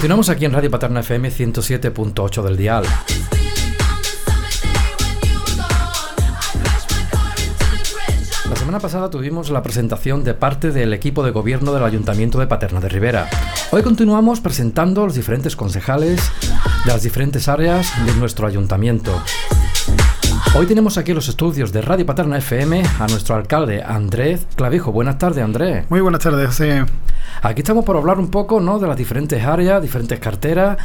Continuamos aquí en Radio Paterna FM 107.8 del dial. La semana pasada tuvimos la presentación de parte del equipo de gobierno del Ayuntamiento de Paterna de Rivera. Hoy continuamos presentando los diferentes concejales de las diferentes áreas de nuestro ayuntamiento. Hoy tenemos aquí en los estudios de Radio Paterna FM a nuestro alcalde Andrés Clavijo. Buenas tardes, Andrés. Muy buenas tardes, José. Aquí estamos por hablar un poco ¿no? de las diferentes áreas, diferentes carteras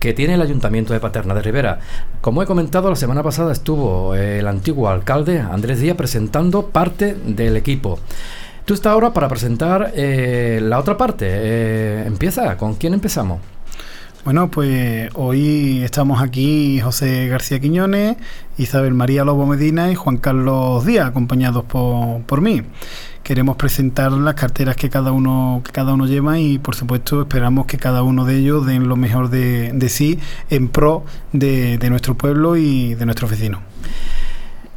que tiene el Ayuntamiento de Paterna de Rivera. Como he comentado, la semana pasada estuvo el antiguo alcalde Andrés Díaz presentando parte del equipo. Tú estás ahora para presentar eh, la otra parte. Eh, empieza, ¿con quién empezamos? Bueno, pues hoy estamos aquí José García Quiñones, Isabel María Lobo Medina y Juan Carlos Díaz, acompañados por, por mí. Queremos presentar las carteras que cada uno que cada uno lleva y por supuesto esperamos que cada uno de ellos den lo mejor de, sí en pro de, nuestro pueblo y de nuestros vecinos.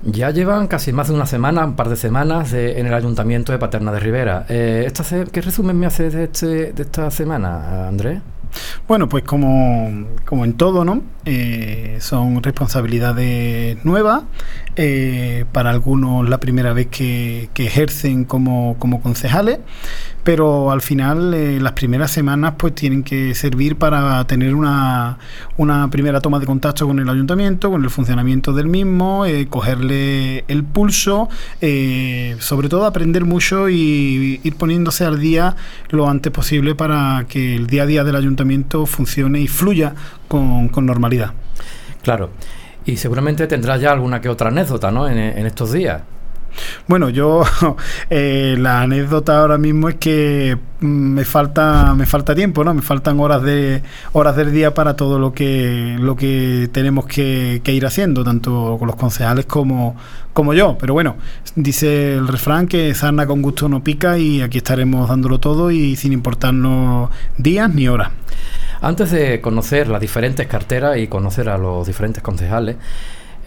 Ya llevan casi más de una semana, un par de semanas de, en el Ayuntamiento de Paterna de Rivera. Eh, ¿Qué resumen me haces de, este, de esta semana, Andrés? Bueno, pues como, como en todo, ¿no? Eh, son responsabilidades nuevas, eh, para algunos la primera vez que, que ejercen como, como, concejales, pero al final eh, las primeras semanas pues tienen que servir para tener una, una, primera toma de contacto con el ayuntamiento, con el funcionamiento del mismo, eh, cogerle el pulso, eh, sobre todo aprender mucho y ir poniéndose al día lo antes posible para que el día a día del ayuntamiento funcione y fluya con, con normalidad. Claro. Y seguramente tendrás ya alguna que otra anécdota, ¿no? En, en estos días. Bueno, yo eh, la anécdota ahora mismo es que mm, me falta me falta tiempo, ¿no? Me faltan horas de horas del día para todo lo que lo que tenemos que, ir haciendo, tanto con los concejales como como yo. Pero bueno, dice el refrán que sarna con gusto no pica y aquí estaremos dándolo todo y sin importarnos días ni horas. Antes de conocer las diferentes carteras y conocer a los diferentes concejales,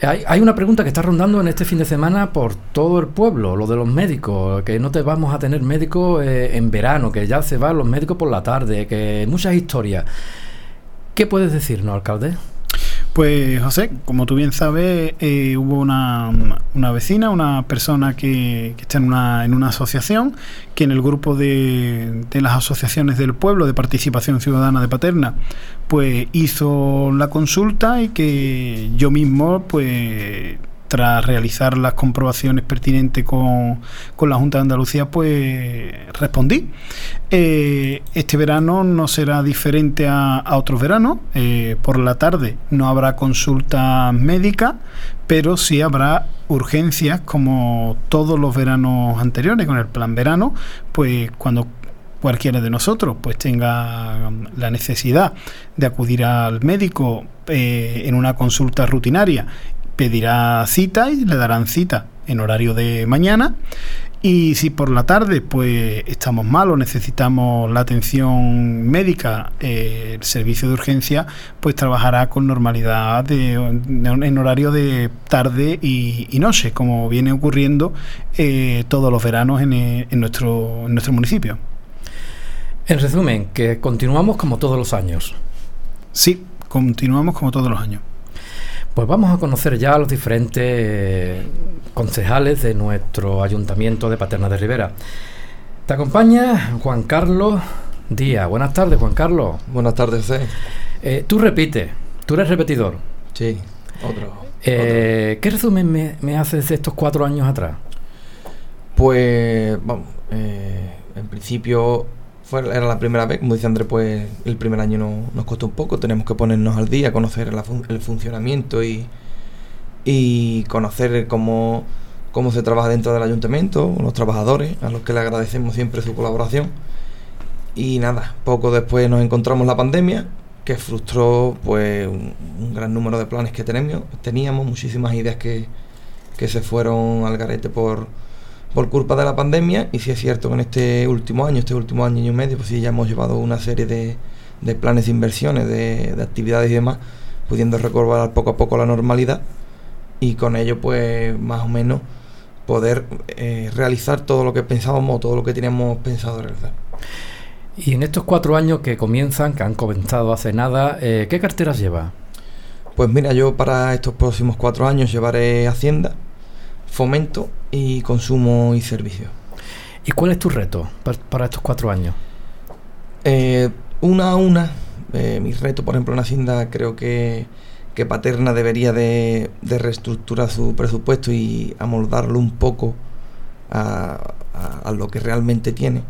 hay, hay, una pregunta que está rondando en este fin de semana por todo el pueblo, lo de los médicos, que no te vamos a tener médicos eh, en verano, que ya se van los médicos por la tarde, que muchas historias. ¿Qué puedes decirnos, alcalde? Pues José, como tú bien sabes, eh, hubo una, una, vecina, una persona que, que, está en una, en una asociación, que en el grupo de, de, las asociaciones del pueblo de participación ciudadana de Paterna, pues hizo la consulta y que yo mismo, pues tras realizar las comprobaciones pertinentes con, con, la Junta de Andalucía, pues respondí. Eh, este verano no será diferente a, otros veranos. Eh, por la tarde no habrá consulta médica, pero sí habrá urgencias como todos los veranos anteriores con el plan verano, pues cuando cualquiera de nosotros pues tenga la necesidad de acudir al médico eh, en una consulta rutinaria pedirá cita y le darán cita en horario de mañana. Y si por la tarde pues estamos mal o necesitamos la atención médica, eh, el servicio de urgencia pues trabajará con normalidad de, de, en horario de tarde y, y, noche, como viene ocurriendo eh, todos los veranos en, en, nuestro, en nuestro municipio. En resumen, que continuamos como todos los años. Sí, continuamos como todos los años. Pues vamos a conocer ya a los diferentes concejales de nuestro ayuntamiento de Paterna de Rivera. Te acompaña Juan Carlos Díaz. Buenas tardes, Juan Carlos. Buenas tardes, José. Eh, tú repites, tú eres repetidor. Sí, otro. Eh, otro. ¿Qué resumen me, me, haces de estos cuatro años atrás? Pues, vamos, eh, en principio era la primera vez, como dice Andrés, pues el primer año no, nos costó un poco, tenemos que ponernos al día, conocer el funcionamiento y, y conocer cómo, cómo se trabaja dentro del ayuntamiento, los trabajadores, a los que le agradecemos siempre su colaboración. Y nada, poco después nos encontramos la pandemia, que frustró pues un, gran número de planes que tenemos, teníamos, muchísimas ideas que, que se fueron al garete por por culpa de la pandemia y si sí es cierto que en este último año, este último año y medio, pues sí ya hemos llevado una serie de, de planes de inversiones, de, de, actividades y demás, pudiendo recobrar poco a poco la normalidad y con ello pues más o menos poder eh, realizar todo lo que pensábamos, todo lo que teníamos pensado realizar. Y en estos cuatro años que comienzan, que han comenzado hace nada, eh, ¿qué carteras lleva? Pues mira, yo para estos próximos cuatro años llevaré Hacienda, Fomento y Consumo y Servicios. ¿Y cuál es tu reto para estos cuatro años? Eh, una a una, eh, mi reto, por ejemplo, en Hacienda, creo que, que Paterna debería de, reestructurar su presupuesto y amoldarlo un poco a, a lo que realmente tiene.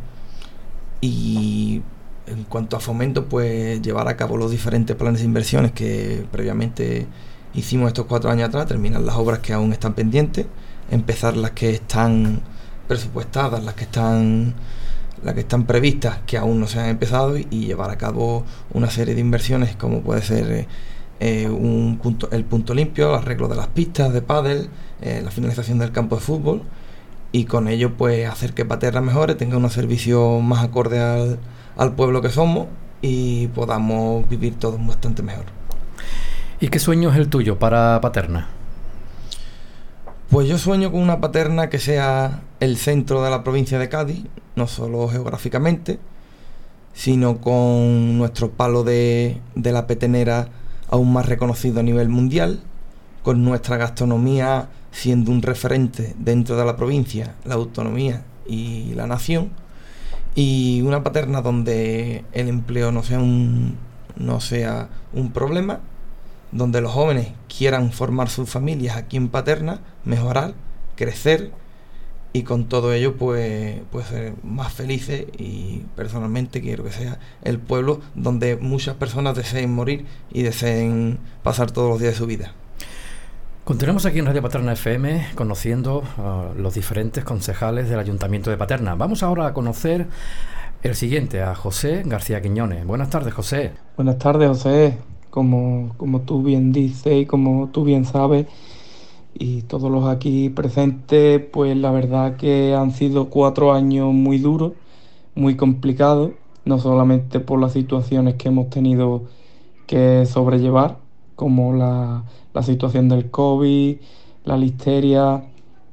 Y en cuanto a fomento, pues llevar a cabo los diferentes planes de inversiones que previamente hicimos estos cuatro años atrás, terminar las obras que aún están pendientes, empezar las que están presupuestadas, las que están las que están previstas que aún no se han empezado y, llevar a cabo una serie de inversiones como puede ser eh, eh, un punto, el punto limpio, el arreglo de las pistas de pádel, eh, la finalización del campo de fútbol y con ello pues hacer que Paterra mejore, tenga unos servicios más acordes al, al pueblo que somos y podamos vivir todos bastante mejor. ¿Y qué sueño es el tuyo para Paterna? Pues yo sueño con una Paterna que sea el centro de la provincia de Cádiz, no solo geográficamente, sino con nuestro palo de, la petenera aún más reconocido a nivel mundial, con nuestra gastronomía siendo un referente dentro de la provincia, la autonomía y la nación, y una paterna donde el empleo no sea un problema, donde los jóvenes quieran formar sus familias aquí en Paterna, mejorar, crecer y con todo ello pues, pues ser más felices y personalmente quiero que sea el pueblo donde muchas personas deseen morir y deseen pasar todos los días de su vida. Continuamos aquí en Radio Paterna FM conociendo a los diferentes concejales del Ayuntamiento de Paterna. Vamos ahora a conocer el siguiente, a José García Quiñones. Buenas tardes, José. Buenas tardes, José. Como, como tú bien dices y como tú bien sabes, y todos los aquí presentes, pues la verdad que han sido cuatro años muy duros, muy complicados, no solamente por las situaciones que hemos tenido que sobrellevar, como la, la situación del COVID, la listeria,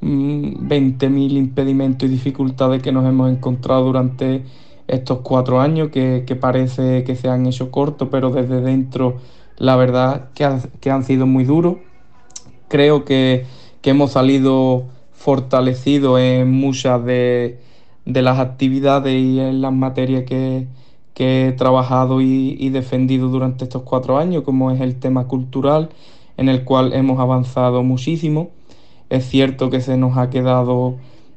20.000 mm, impedimentos y dificultades que nos hemos encontrado durante estos cuatro años, que, parece que se han hecho cortos, pero desde dentro la verdad que, que han sido muy duros. Creo que, hemos salido fortalecidos en muchas de, las actividades y en las materias que, he trabajado y, y defendido durante estos cuatro años, como es el tema cultural en el cual hemos avanzado muchísimo. Es cierto que se nos ha quedado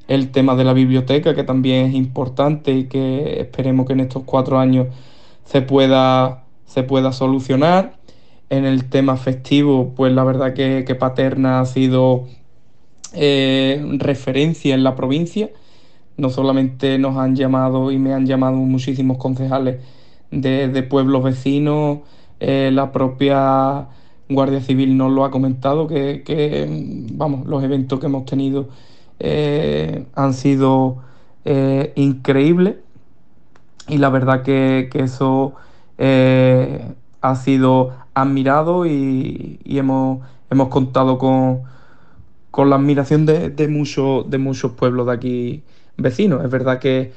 el tema de la biblioteca, que también es importante y que esperemos que en estos cuatro años se pueda, se pueda solucionar. En el tema festivo, pues la verdad que, Paterna ha sido eh, referencia en la provincia. No solamente nos han llamado y me han llamado muchísimos concejales de, pueblos vecinos, eh, la propia Guardia Civil nos lo ha comentado, que, vamos, los eventos que hemos tenido eh, han sido eh, increíbles y la verdad que, eso eh, ha sido admirado y, hemos, hemos contado con, con la admiración de, de, muchos, de muchos pueblos de aquí vecinos. Es verdad que,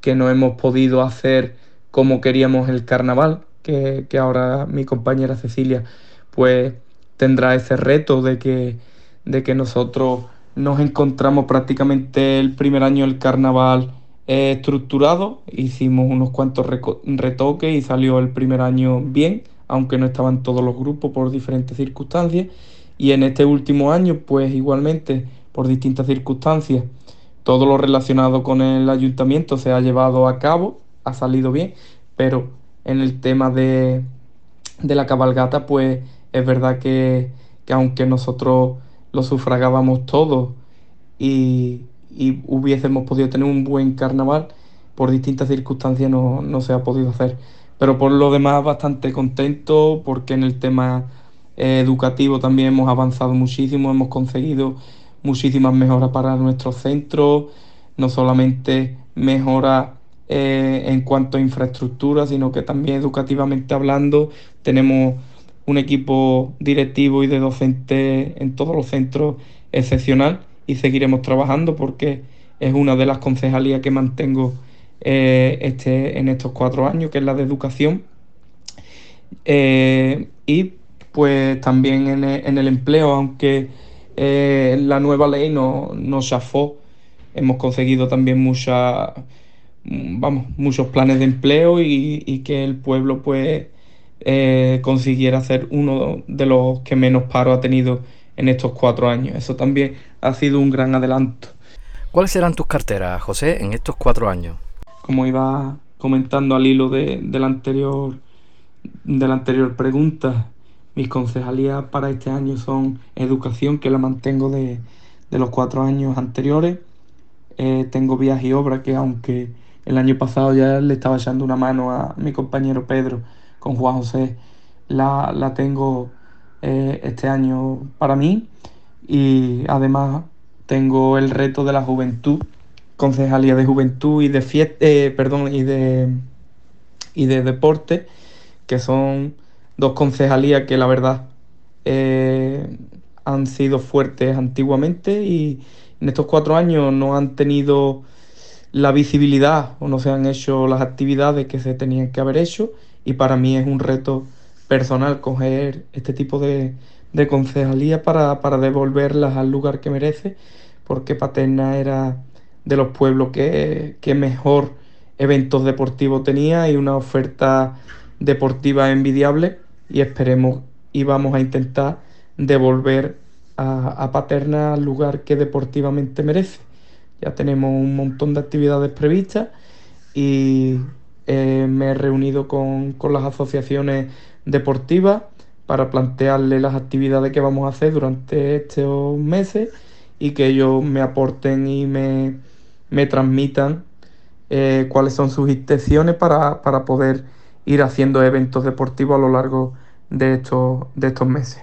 que no hemos podido hacer como queríamos el carnaval, que, que ahora mi compañera Cecilia pues tendrá ese reto de que, de que nosotros nos encontramos prácticamente el primer año del carnaval eh, estructurado, hicimos unos cuantos retoques y salió el primer año bien, aunque no estaban todos los grupos por diferentes circunstancias. Y en este último año, pues igualmente, por distintas circunstancias, todo lo relacionado con el ayuntamiento se ha llevado a cabo, ha salido bien, pero en el tema de, de la cabalgata, pues es verdad que, aunque nosotros lo sufragábamos todo y, hubiésemos podido tener un buen carnaval, por distintas circunstancias no, se ha podido hacer. Pero por lo demás bastante contento porque en el tema eh, educativo también hemos avanzado muchísimo, hemos conseguido muchísimas mejoras para nuestro centro, no solamente mejoras eh, en cuanto a infraestructura, sino que también educativamente hablando tenemos un equipo directivo y de docentes en todos los centros excepcional y seguiremos trabajando porque es una de las concejalías que mantengo eh, este, en estos cuatro años, que es la de educación. Eh, y pues también en el, empleo, aunque la nueva ley nos no chafó, hemos conseguido también mucha, vamos, muchos planes de empleo y, y que el pueblo pues eh, consiguiera ser uno de los que menos paro ha tenido en estos cuatro años. Eso también ha sido un gran adelanto. ¿Cuáles serán tus carteras, José, en estos cuatro años? Como iba comentando al hilo de, la, anterior, de la anterior pregunta, mis concejalías para este año son educación, que la mantengo de, los cuatro años anteriores. Eh, tengo viaje y obra, que aunque el año pasado ya le estaba echando una mano a mi compañero Pedro, con Juan José la, tengo eh, este año para mí. Y además tengo el reto de la juventud, concejalía de juventud y de fiesta, eh, perdón, y de y de deporte, que son dos concejalías que la verdad eh, han sido fuertes antiguamente y en estos cuatro años no han tenido la visibilidad o no se han hecho las actividades que se tenían que haber hecho y para mí es un reto personal coger este tipo de, de concejalía para, para, devolverlas al lugar que merece, porque Paterna era de los pueblos que, que mejor eventos deportivos tenía y una oferta deportiva envidiable y esperemos y vamos a intentar devolver a, a Paterna al lugar que deportivamente merece. Ya tenemos un montón de actividades previstas y eh, me he reunido con, las asociaciones deportivas para plantearle las actividades que vamos a hacer durante estos meses y que ellos me aporten y me, transmitan eh, cuáles son sus intenciones para, poder ir haciendo eventos deportivos a lo largo de estos, de estos meses.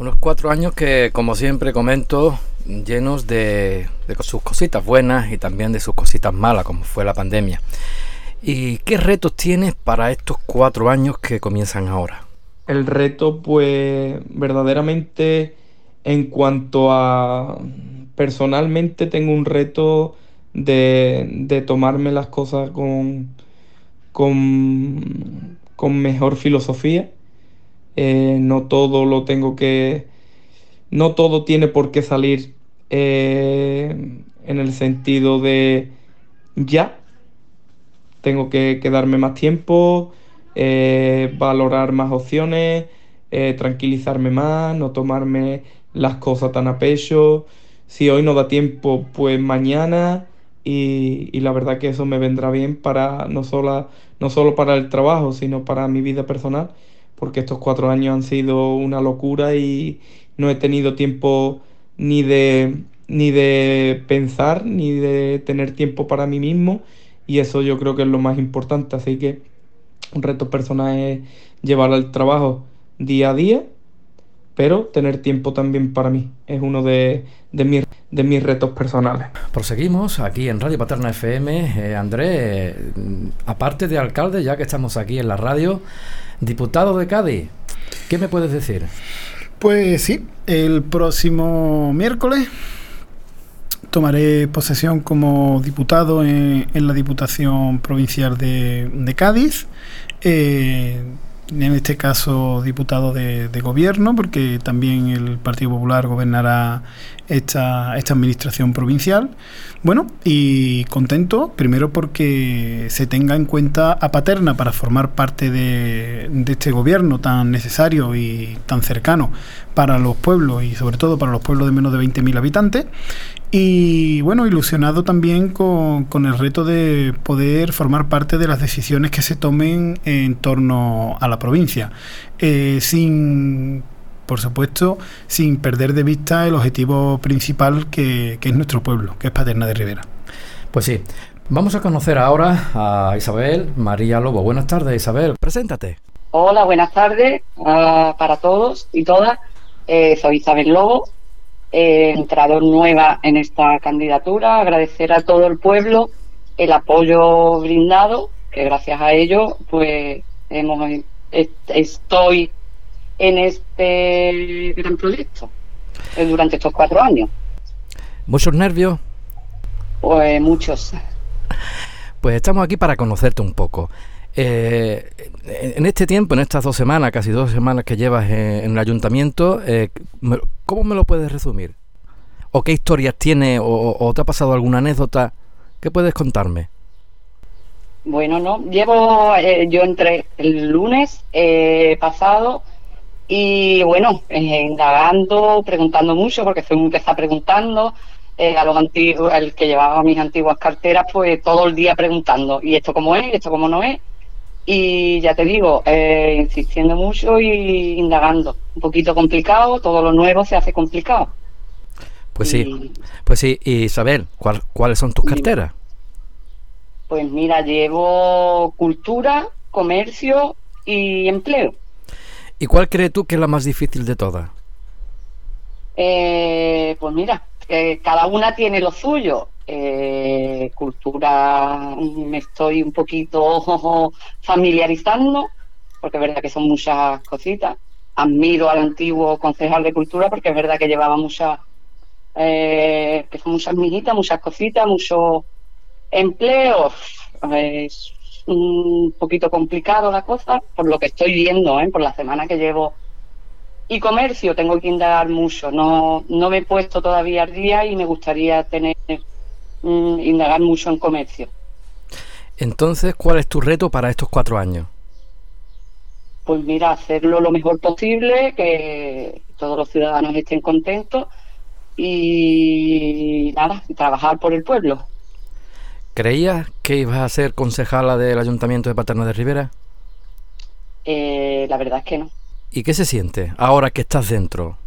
Unos cuatro años que, como siempre comento, llenos de, de sus cositas buenas y también de sus cositas malas, como fue la pandemia. ¿Y qué retos tienes para estos cuatro años que comienzan ahora? El reto, pues, verdaderamente, en cuanto a personalmente, tengo un reto de, tomarme las cosas con, con, mejor filosofía. Eh, no todo lo tengo que. No todo tiene por qué salir eh, en el sentido de ya, tengo que quedarme más tiempo, eh, valorar más opciones, eh, tranquilizarme más, no tomarme las cosas tan a pecho. Si hoy no da tiempo, pues mañana. Y, la verdad que eso me vendrá bien para no solo, no solo para el trabajo, sino para mi vida personal, porque estos cuatro años han sido una locura y no he tenido tiempo ni de, ni de pensar, ni de tener tiempo para mí mismo y eso yo creo que es lo más importante. Así que un reto personal es llevar al trabajo día a día, pero tener tiempo también para mí. Es uno de, de, mis, de mis retos personales. Proseguimos aquí en Radio Paterna FM. Eh, Andrés, aparte de alcalde, ya que estamos aquí en la radio, diputado de Cádiz, ¿qué me puedes decir? Pues sí, el próximo miércoles tomaré posesión como diputado en, la Diputación Provincial de, Cádiz. Eh, en este caso diputado de, gobierno, porque también el Partido Popular gobernará esta, esta administración provincial. Bueno, y contento, primero porque se tenga en cuenta a Paterna para formar parte de, este gobierno tan necesario y tan cercano para los pueblos y sobre todo para los pueblos de menos de 20.000 habitantes. Y bueno, ilusionado también con, el reto de poder formar parte de las decisiones que se tomen en torno a la provincia, eh, sin, por supuesto, sin perder de vista el objetivo principal que, que es nuestro pueblo, que es Paterna de Rivera. Pues sí, vamos a conocer ahora a Isabel María Lobo. Buenas tardes, Isabel, preséntate. Hola, buenas tardes uh, para todos y todas. Eh, soy Isabel Lobo, he entrado nueva en esta candidatura, agradecer a todo el pueblo el apoyo brindado, que gracias a ello pues hemos, estoy en este gran proyecto eh, durante estos cuatro años. ¿Muchos nervios? Pues muchos. Pues estamos aquí para conocerte un poco. Eh, en este tiempo, en estas dos semanas, casi dos semanas que llevas en, el ayuntamiento, eh, ¿cómo me lo puedes resumir? ¿O qué historias tiene? O, te ha pasado alguna anécdota? ¿Qué puedes contarme? Bueno, no, llevo, eh, yo entré el lunes pasado y bueno, indagando, preguntando mucho, porque fue un que está preguntando, a los antiguos, el que llevaba mis antiguas carteras, pues todo el día preguntando, ¿y esto cómo es? ¿Y esto cómo no es? Y ya te digo, eh, insistiendo mucho y indagando. Un poquito complicado, todo lo nuevo se hace complicado. Pues sí, pues sí. Y Isabel, ¿cuáles son tus carteras? Pues mira, llevo cultura, comercio y empleo. ¿Y cuál crees tú que es la más difícil de todas? Eh, pues mira, cada una tiene lo suyo. Eh, cultura me estoy un poquito familiarizando, porque es verdad que son muchas cositas. Admiro al antiguo concejal de cultura porque es verdad que llevaba muchas, eh, que son muchas mijitas, muchas cositas, muchos empleos. Es un poquito complicado la cosa, por lo que estoy viendo, ¿eh? por la semana que llevo y comercio tengo que indagar mucho. No, no me he puesto todavía al día y me gustaría tener Mm, indagar mucho en comercio. Entonces, ¿cuál es tu reto para estos cuatro años? Pues mira, hacerlo lo mejor posible, que todos los ciudadanos estén contentos y nada, trabajar por el pueblo. ¿Creías que ibas a ser concejala del Ayuntamiento de Paterna de Rivera? Eh, la verdad es que no. ¿Y qué se siente ahora que estás dentro?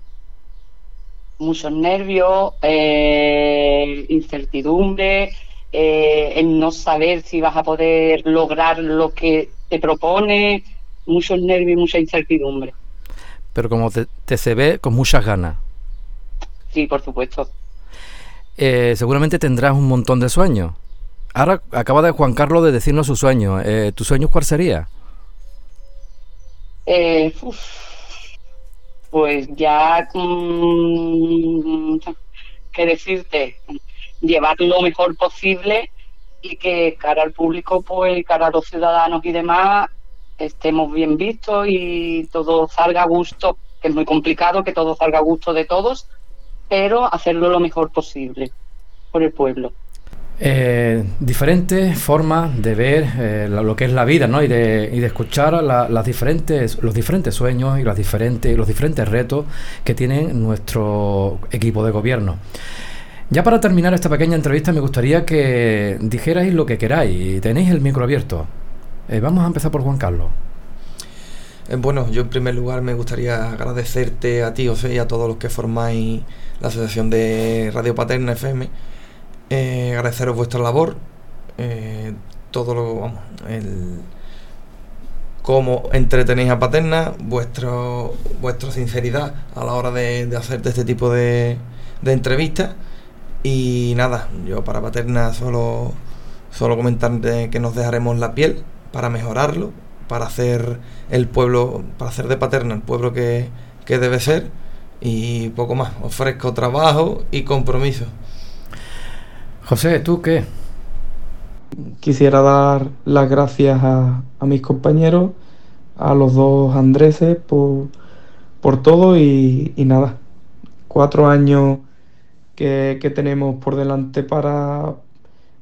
muchos nervios, eh, incertidumbre, eh, el no saber si vas a poder lograr lo que te propone, muchos nervios y mucha incertidumbre. Pero como te, se ve con muchas ganas. Sí, por supuesto. Eh, seguramente tendrás un montón de sueños. Ahora acaba de Juan Carlos de decirnos su sueño. ¿Tu sueño cuál sería? Eh, pues ya, mm, qué decirte, llevar lo mejor posible y que cara al público, pues cara a los ciudadanos y demás, estemos bien vistos y todo salga a gusto, que es muy complicado que todo salga a gusto de todos, pero hacerlo lo mejor posible por el pueblo. Eh, diferentes formas de ver eh, lo que es la vida ¿no? y, de, y de escuchar las diferentes, los diferentes sueños y las diferentes, los diferentes retos que tiene nuestro equipo de gobierno. Ya para terminar esta pequeña entrevista me gustaría que dijerais lo que queráis. Tenéis el micro abierto. Eh, vamos a empezar por Juan Carlos. bueno, yo en primer lugar me gustaría agradecerte a ti, José, y a todos los que formáis la Asociación de Radio Paterna FM eh, agradeceros vuestra labor, eh, todo lo, vamos, el cómo entretenéis a Paterna, vuestro, vuestra sinceridad a la hora de, de este tipo de, de entrevistas. Y nada, yo para Paterna solo, solo comentar que nos dejaremos la piel para mejorarlo, para hacer el pueblo, para hacer de Paterna el pueblo que, que debe ser y poco más. Ofrezco trabajo y compromiso. José, ¿tú qué? Quisiera dar las gracias a, mis compañeros, a los dos Andreses por, todo y, nada. Cuatro años que, tenemos por delante para,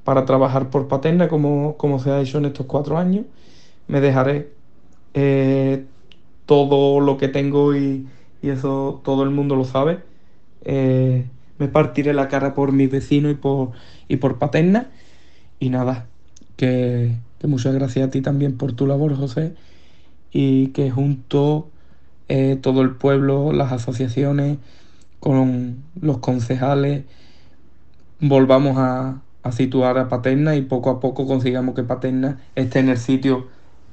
para trabajar por Paterna, como, como se ha hecho en estos cuatro años. Me dejaré eh, todo lo que tengo y, eso todo el mundo lo sabe. Eh, me partiré la cara por mi vecino y por, y por Paterna. Y nada, que, muchas gracias a ti también por tu labor, José, y que junto eh, todo el pueblo, las asociaciones, con los concejales, volvamos a, situar a Paterna y poco a poco consigamos que Paterna esté en el sitio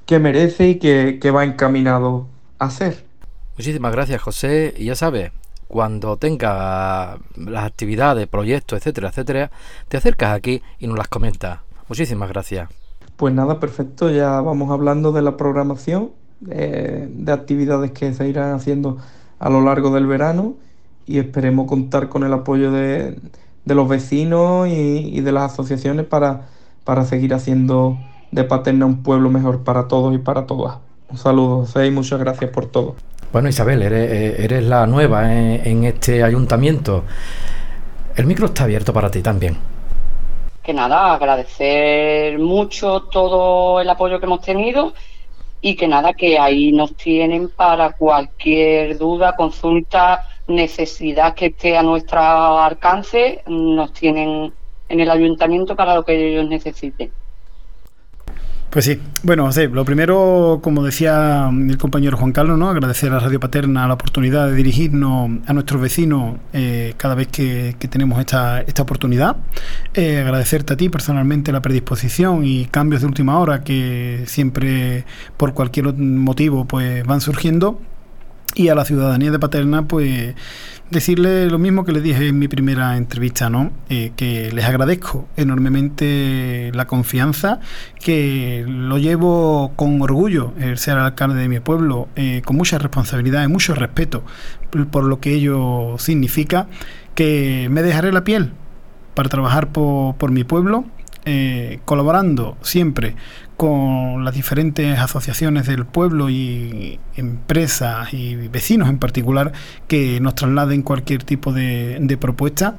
que merece y que, que va encaminado a ser. Muchísimas gracias, José. Y ya sabes, cuando tenga las actividades, proyectos, etcétera, etcétera, te acercas aquí y nos las comentas. Muchísimas gracias. Pues nada, perfecto. Ya vamos hablando de la programación, eh, de actividades que se irán haciendo a lo largo del verano y esperemos contar con el apoyo de, los vecinos y, de las asociaciones para, para seguir haciendo de Paterna un pueblo mejor para todos y para todas. Un saludo, José, y muchas gracias por todo. Bueno, Isabel, eres, la nueva en, este ayuntamiento. El micro está abierto para ti también. Que nada, agradecer mucho todo el apoyo que hemos tenido y que nada, que ahí nos tienen para cualquier duda, consulta, necesidad que esté a nuestro alcance, nos tienen en el ayuntamiento para lo que ellos necesiten. Pues sí, bueno, José, lo primero, como decía el compañero Juan Carlos, ¿no? agradecer a Radio Paterna la oportunidad de dirigirnos a nuestros vecinos eh, cada vez que, tenemos esta, esta oportunidad. Eh, agradecerte a ti personalmente la predisposición y cambios de última hora que siempre, por cualquier motivo, pues van surgiendo. Y a la ciudadanía de Paterna, pues decirle lo mismo que les dije en mi primera entrevista, ¿no? Eh, que les agradezco enormemente la confianza, que lo llevo con orgullo el ser alcalde de mi pueblo, eh, con mucha responsabilidad y mucho respeto por lo que ello significa, que me dejaré la piel para trabajar por, por mi pueblo, eh, colaborando siempre con las diferentes asociaciones del pueblo y empresas y vecinos en particular que nos trasladen cualquier tipo de, de propuesta.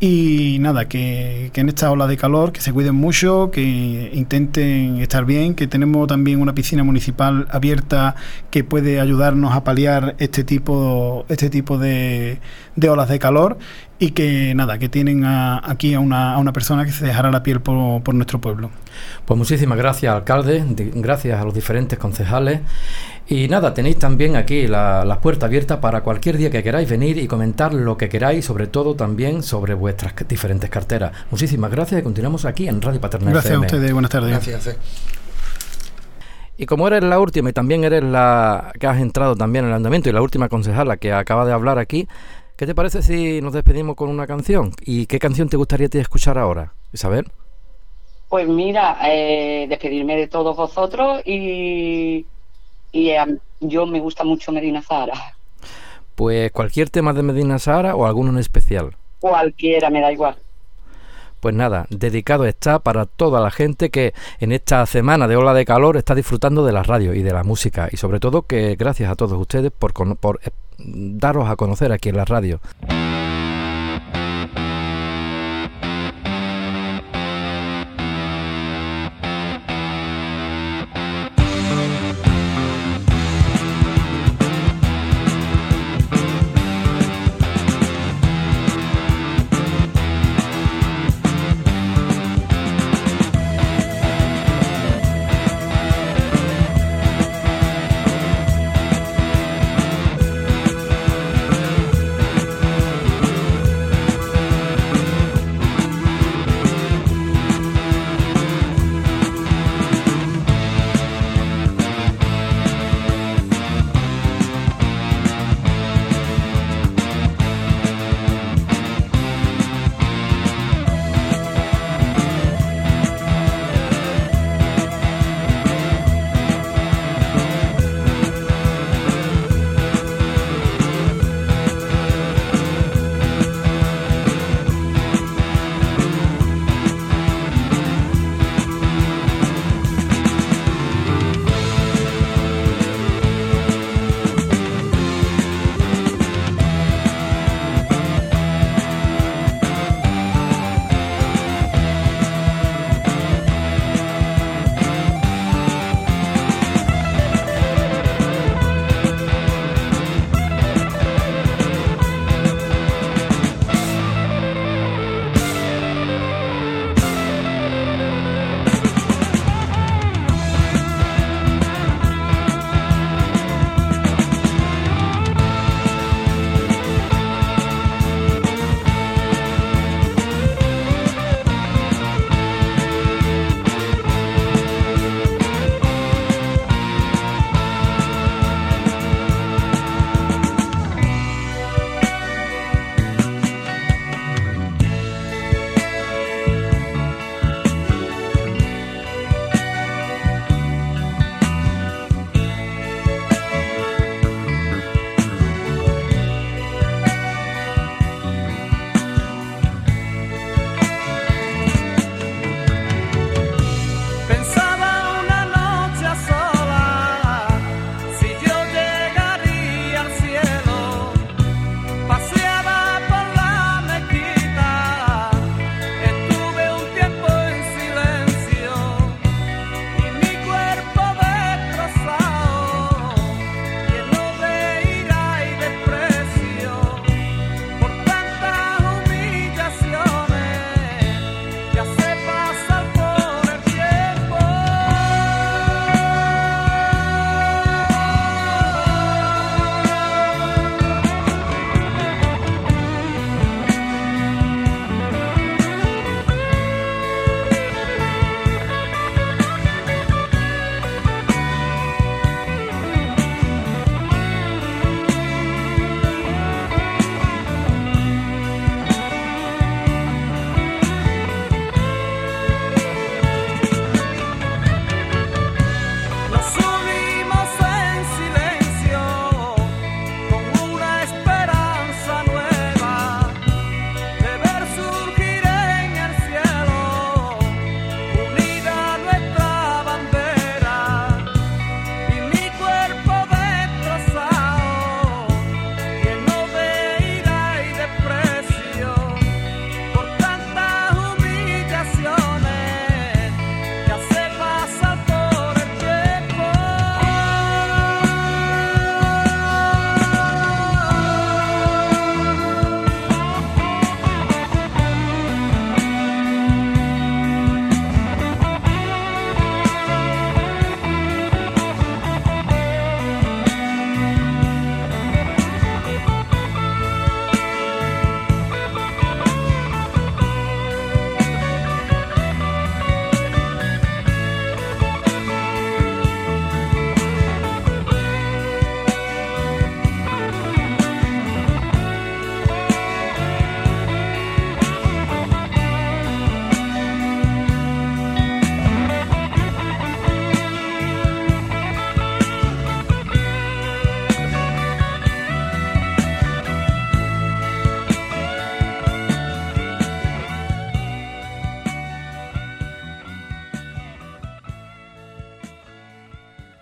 Y nada, que, en esta ola de calor, que se cuiden mucho, que intenten estar bien, que tenemos también una piscina municipal abierta que puede ayudarnos a paliar este tipo, este tipo de, de olas de calor y que nada, que tienen aquí a una, a una, persona que se dejará la piel por, por nuestro pueblo. Pues muchísimas gracias, alcalde, gracias a los diferentes concejales y nada, tenéis también aquí las puertas abiertas para cualquier día que queráis venir y comentar lo que queráis, sobre todo también sobre vuestras diferentes carteras. Muchísimas gracias y continuamos aquí en Radio Paternal. Gracias a ustedes, buenas tardes. Gracias. Y como eres la última y también eres la que has entrado también en el andamiento y la última concejala que acaba de hablar aquí, ¿qué te parece si nos despedimos con una canción? ¿Y qué canción te gustaría te escuchar ahora, Isabel? Pues mira, eh, despedirme de todos vosotros y y eh, yo me gusta mucho Medina Sahara. Pues cualquier tema de Medina Sahara o alguno en especial. Cualquiera, me da igual. Pues nada, dedicado está para toda la gente que en esta semana de ola de calor está disfrutando de la radio y de la música y sobre todo que gracias a todos ustedes por, por eh, daros a conocer aquí en la radio.